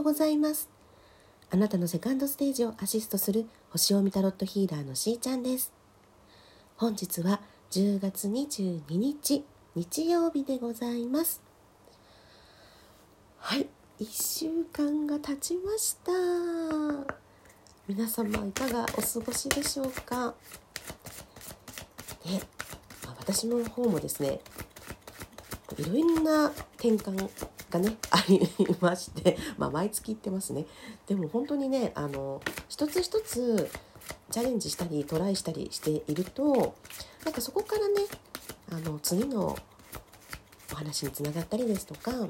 ようございます。あなたのセカンドステージをアシストする星読みタロットヒーラーのしーちゃんです。本日は10月22日日曜日でございます。はい1週間が経ちました。皆様いかがお過ごしでしょうか。ね、まあ、私の方もですねいろんな転換がねありまして、まあ、毎月行ってますね。でも本当にねあの一つ一つチャレンジしたりトライしたりしているとなんかそこからねあの次のお話につながったりですとかあの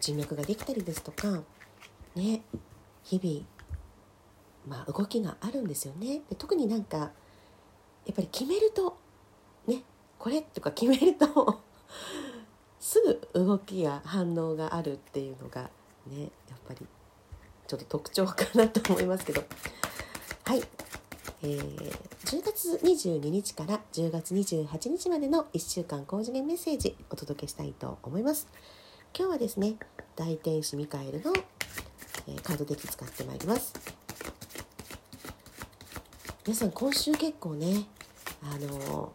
人脈ができたりですとかね日々まあ動きがあるんですよね。で特になんかやっぱり決めるとねこれとか決めるとすぐ動きや反応があるっていうのがねやっぱりちょっと特徴かなと思いますけど。はい、えー、10月22日から10月28日までの1週間高次元メッセージお届けしたいと思います。今日はですね大天使ミカエルの、えー、カードデッキ使ってまいります。皆さん今週結構ねあの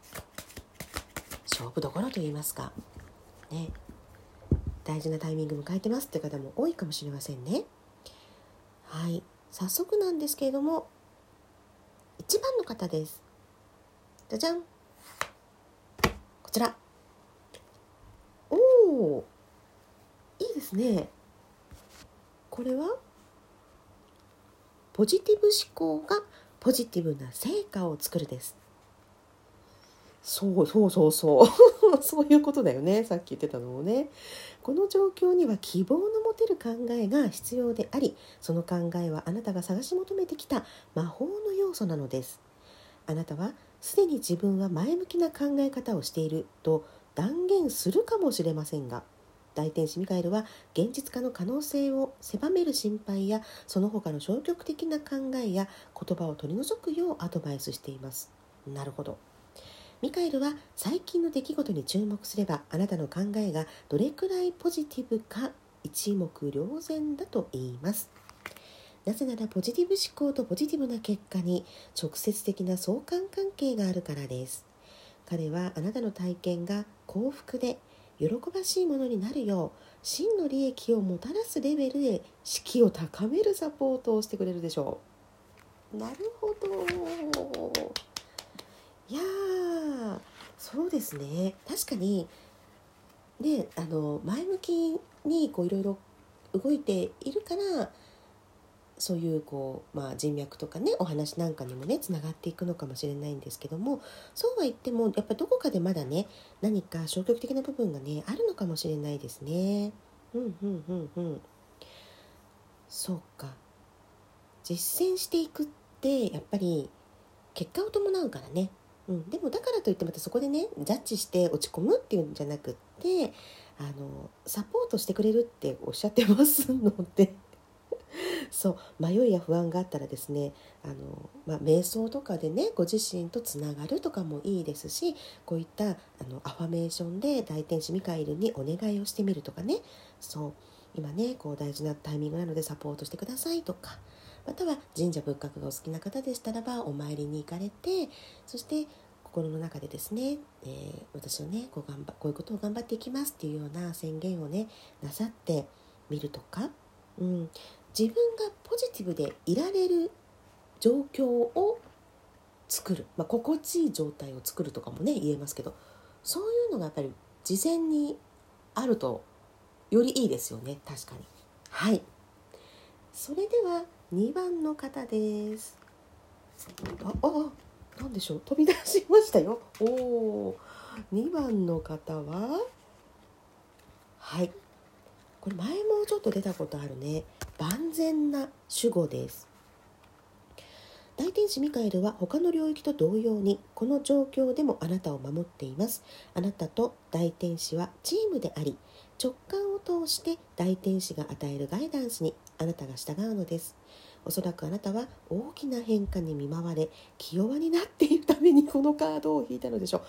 勝負どころと言いますかね大事なタイミング迎えてますって方も多いかもしれませんね。はい。早速なんですけれども1番の方です。じゃじゃん。こちら。おおいいですね。これはポジティブ思考がポジティブな成果を作るです。そうそうそうそう。そういうことだよね。さっき言ってたのもね。この状況には希望の持てる考えが必要でありその考えはあなたが探し求めてきた魔法の要素なのです。あなたはすでに自分は前向きな考え方をしていると断言するかもしれませんが大天使ミカエルは現実化の可能性を狭める心配やその他の消極的な考えや言葉を取り除くようアドバイスしています。なるほど。ミカエルは最近の出来事に注目すればあなたの考えがどれくらいポジティブか一目瞭然だと言います。なぜならポジティブ思考とポジティブな結果に直接的な相関関係があるからです。彼はあなたの体験が幸福で喜ばしいものになるよう真の利益をもたらすレベルで士気を高めるサポートをしてくれるでしょう。なるほど。いやそうですね。確かにねあの前向きにこういろいろ動いているからそういうこう、まあ、人脈とかねお話なんかにもねつながっていくのかもしれないんですけどもそうは言ってもやっぱどこかでまだね何か消極的な部分がねあるのかもしれないですね。うんうんうんうん。そうか。実践していくってやっぱり結果を伴うからね。うん、でもだからといってまたそこでねジャッジして落ち込むっていうんじゃなくってあのサポートしてくれるっておっしゃってますので。そう。迷いや不安があったらですねあの、まあ、瞑想とかでねご自身とつながるとかもいいですしこういったあのアファメーションで大天使ミカエルにお願いをしてみるとかね。そう。今ねこう大事なタイミングなのでサポートしてくださいとか。または神社仏閣がお好きな方でしたらばお参りに行かれてそして心の中でですね、えー、私はねこう頑張こういうことを頑張っていきますっていうような宣言をねなさってみるとか、うん、自分がポジティブでいられる状況を作る、まあ、心地いい状態を作るとかもね言えますけどそういうのがやっぱり事前にあるとよりいいですよね確かに。はい。それでは2番の方です。ああなんでしょう？飛び出しましたよ。おお2番の方ははい。これ前もちょっと出たことあるね。万全な守護です。大天使ミカエルは他の領域と同様にこの状況でもあなたを守っています。あなたと大天使はチームであり直感を通して大天使が与えるガイダンスにあなたが従うのです。おそらくあなたは大きな変化に見舞われ気弱になっているためにこのカードを引いたのでしょう。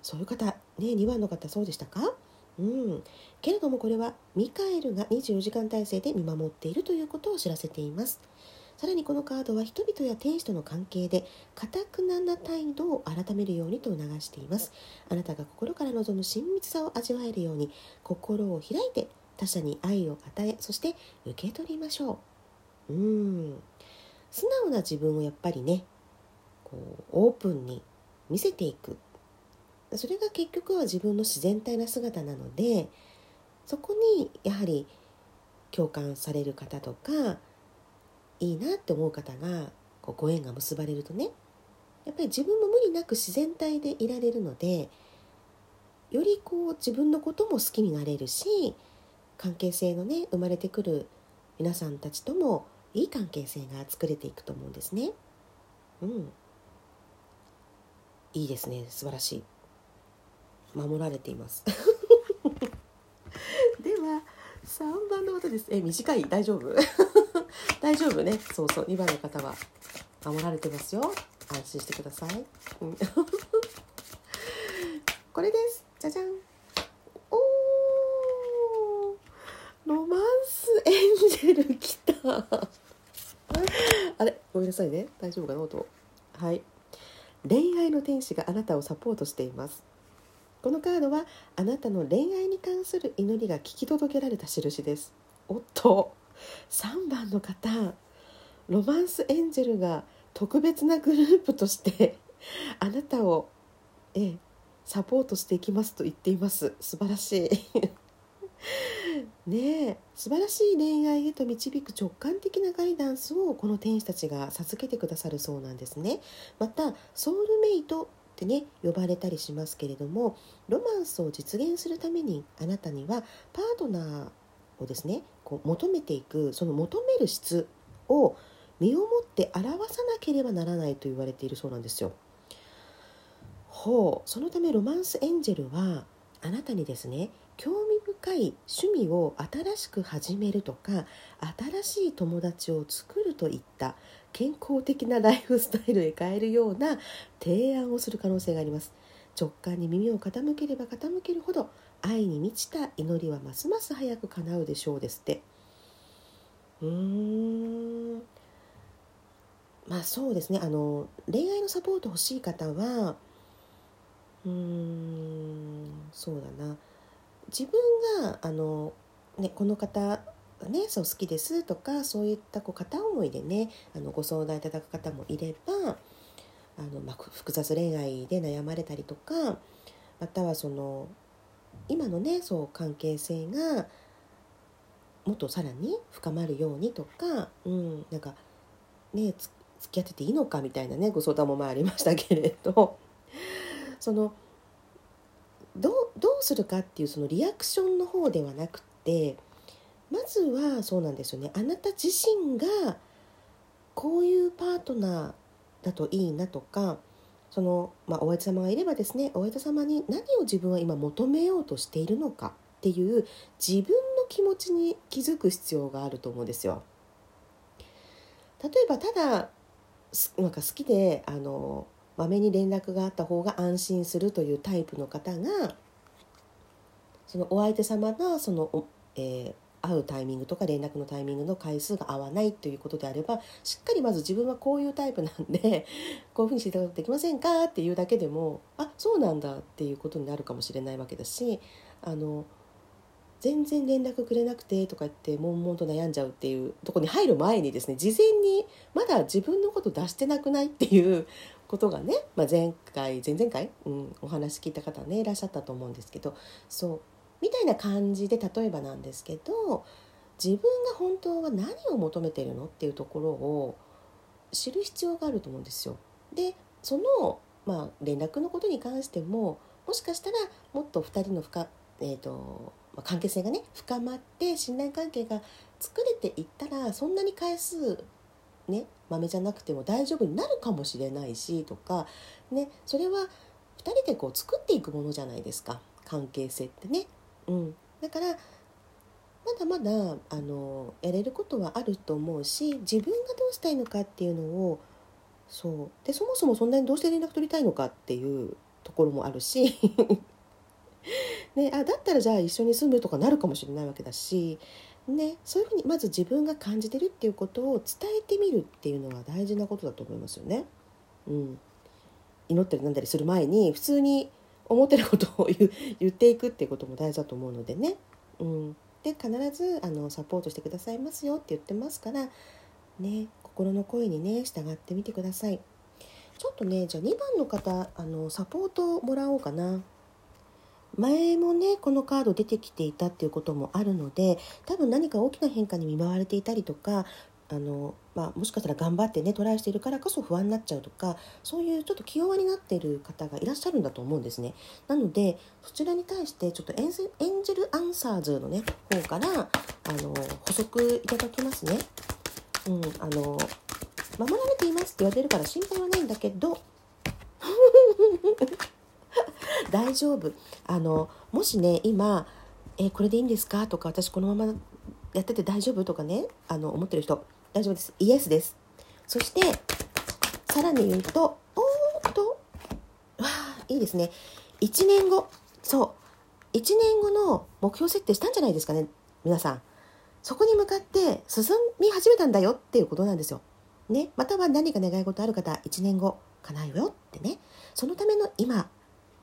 そういう方ね2番の方そうでしたか？うん、けれどもこれはミカエルが24時間体制で見守っているということを知らせています。さらにこのカードは人々や天使との関係で堅くなな態度を改めるようにと促しています。あなたが心から望む親密さを味わえるように心を開いて他者に愛を与えそして受け取りましょう。うん。素直な自分をやっぱりねこうオープンに見せていく。それが結局は自分の自然体な姿なのでそこにやはり共感される方とかいいなって思う方がこうご縁が結ばれるとねやっぱり自分も無理なく自然体でいられるのでよりこう自分のことも好きになれるし関係性のね生まれてくる皆さんたちともいい関係性が作れていくと思うんですね。うん、いいですね。素晴らしい。守られています。では3番の方です。え短い。大丈夫？大丈夫ね。そうそう。2番の方は。守られてますよ。安心してください、うん、これです。じゃじゃんおロマンスエンジェル来た あれ？ごめんなさいね。大丈夫かな？音。はい。恋愛の天使があなたをサポートしています。このカードはあなたの恋愛に関する祈りが聞き届けられた印です。おっと。3番の方。ロマンスエンジェルが特別なグループとしてあなたをえサポートしていきますと言っています。素晴らしい。ねえ素晴らしい恋愛へと導く直感的なガイダンスをこの天使たちが授けてくださるそうなんですねまたソウルメイトってね呼ばれたりしますけれどもロマンスを実現するためにあなたにはパートナーをですねこう求めていくその求める質を身をもって表さなければならないと言われているそうなんですよ。ほうそのためロマンスエンジェルはあなたにですね興味深い趣味を新しく始めるとか新しい友達を作るといった健康的なライフスタイルへ変えるような提案をする可能性があります。直感に耳を傾ければ傾けるほど愛に満ちた祈りはますます早く叶うでしょうですって。うーん。まあそうですね。あの恋愛のサポート欲しい方はうーんそうだな。自分があの、ね、この方ね、そう好きですとかそういったこう片思いでねあのご相談いただく方もいればあの、まあ、複雑恋愛で悩まれたりとかまたはその今のねそう関係性がもっとさらに深まるようにとか、うん、なんかね付き合ってていいのかみたいなねご相談もまあありましたけれどそのどうどうするかっていうそのリアクションの方ではなくてまずはそうなんですよねあなた自身がこういうパートナーだといいなとかその、まあ、お相手様がいればですねお相手様に何を自分は今求めようとしているのかっていう自分の気持ちに気づく必要があると思うんですよ。例えばただなんか好きであのまめに連絡があった方が安心するというタイプの方がそのお相手様がその、えー、会うタイミングとか連絡のタイミングの回数が合わないということであればしっかりまず自分はこういうタイプなんで こういうふうにしていただくことできませんかっていうだけでもあそうなんだっていうことになるかもしれないわけだしあの全然連絡くれなくてとか言って悶々と悩んじゃうっていうとこに入る前にですね事前にまだ自分のこと出してなくないっていうことがね、まあ、前回前々回、うん、お話聞いた方ねいらっしゃったと思うんですけどそうみたいな感じで例えばなんですけど自分が本当は何を求めてるのっていうところを知る必要があると思うんですよ。でその、まあ、連絡のことに関してももしかしたらもっと2人の深、えーとまあ、関係性がね深まって信頼関係が作れていったらそんなに回数ね豆じゃなくても大丈夫になるかもしれないしとか、ね、それは2人でこう作っていくものじゃないですか。関係性ってね。うん、だからまだまだあのやれることはあると思うし自分がどうしたいのかっていうのをそう。でそもそもそんなにどうして連絡取りたいのかっていうところもあるし ね、あだったらじゃあ一緒に住むとかなるかもしれないわけだし、ね、そういうふうにまず自分が感じてるっていうことを伝えてみるっていうのは大事なことだと思いますよね。うん、祈ったりなんだりする前に普通に思ってることを言っていくっていうことも大事だと思うのでね。うん、で必ずあのサポートしてくださいますよって言ってますからね心の声にね従ってみてください。ちょっとねじゃあ2番の方あのサポートもらおうかな。前もねこのカード出てきていたっていうこともあるので多分何か大きな変化に見舞われていたりとかあの、まあ、もしかしたら頑張ってねトライしているからこそ不安になっちゃうとかそういうちょっと気弱になっている方がいらっしゃるんだと思うんですね。なのでそちらに対してちょっとエンジェルアンサーズのね方からあの補足いただきますね。うんあの守られていますって言われるから心配はないんだけど 大丈夫。あのもしね今えこれでいいんですか？とか私このままやってて大丈夫？とかねあの思ってる人大丈夫です。イエスです。そしてさらに言うとおーっとわあいいですね。1年後そう。1年後の目標設定したんじゃないですかね皆さん。そこに向かって進み始めたんだよっていうことなんですよ。ね、または何か願い事ある方1年後叶うよってね。そのための今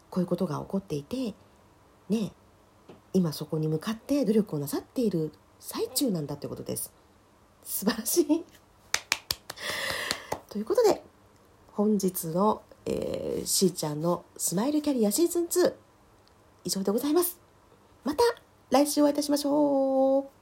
こういうことが起こっていてね今そこに向かって努力をなさっている最中なんだってことです。素晴らしい。ということで本日の、えー、しーちゃんのスマイルキャリアシーズン2以上でございます。また来週お会いいたしましょう。